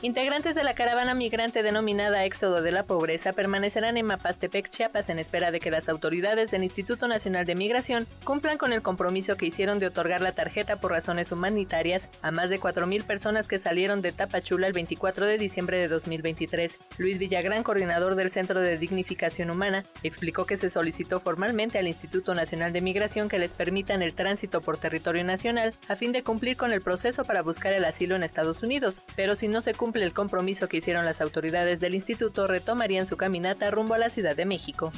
Integrantes de la caravana migrante denominada Éxodo de la Pobreza permanecerán en Mapastepec, Chiapas, en espera de que las autoridades del Instituto Nacional de Migración cumplan con el compromiso que hicieron de otorgar la tarjeta por razones humanitarias a más de 4.000 personas que salieron de Tapachula el 24 de diciembre de 2023. Luis Villagrán, coordinador del Centro de Dignificación Humana, explicó que se solicitó formalmente al Instituto Nacional de Migración que les permitan el tránsito por territorio nacional a fin de cumplir con el proceso para buscar el asilo en Estados Unidos, pero si no se cumple cumple el compromiso que hicieron las autoridades del instituto, retomarían su caminata rumbo a la Ciudad de México.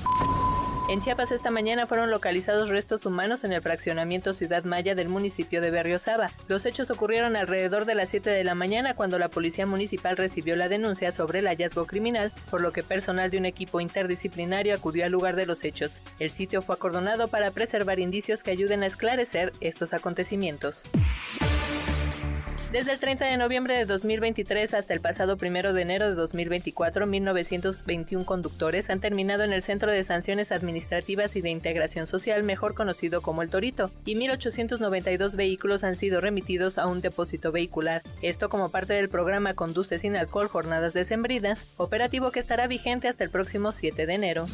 En Chiapas esta mañana fueron localizados restos humanos en el fraccionamiento Ciudad Maya del municipio de Berriosaba. Los hechos ocurrieron alrededor de las 7 de la mañana cuando la policía municipal recibió la denuncia sobre el hallazgo criminal, por lo que personal de un equipo interdisciplinario acudió al lugar de los hechos. El sitio fue acordonado para preservar indicios que ayuden a esclarecer estos acontecimientos. Desde el 30 de noviembre de 2023 hasta el pasado 1 de enero de 2024, 1921 conductores han terminado en el Centro de Sanciones Administrativas y de Integración Social, mejor conocido como el Torito, y 1.892 vehículos han sido remitidos a un depósito vehicular. Esto como parte del programa Conduce sin alcohol Jornadas Decembrinas, operativo que estará vigente hasta el próximo 7 de enero.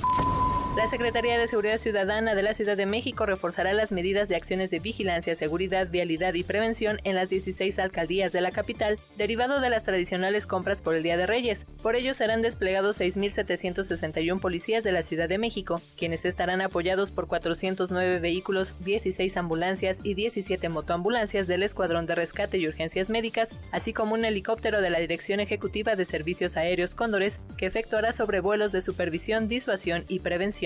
La Secretaría de Seguridad Ciudadana de la Ciudad de México reforzará las medidas de acciones de vigilancia, seguridad, vialidad y prevención en las 16 alcaldías de la capital, derivado de las tradicionales compras por el Día de Reyes. Por ello serán desplegados 6.761 policías de la Ciudad de México, quienes estarán apoyados por 409 vehículos, 16 ambulancias y 17 motoambulancias del Escuadrón de Rescate y Urgencias Médicas, así como un helicóptero de la Dirección Ejecutiva de Servicios Aéreos Cóndores, que efectuará sobrevuelos de supervisión, disuasión y prevención.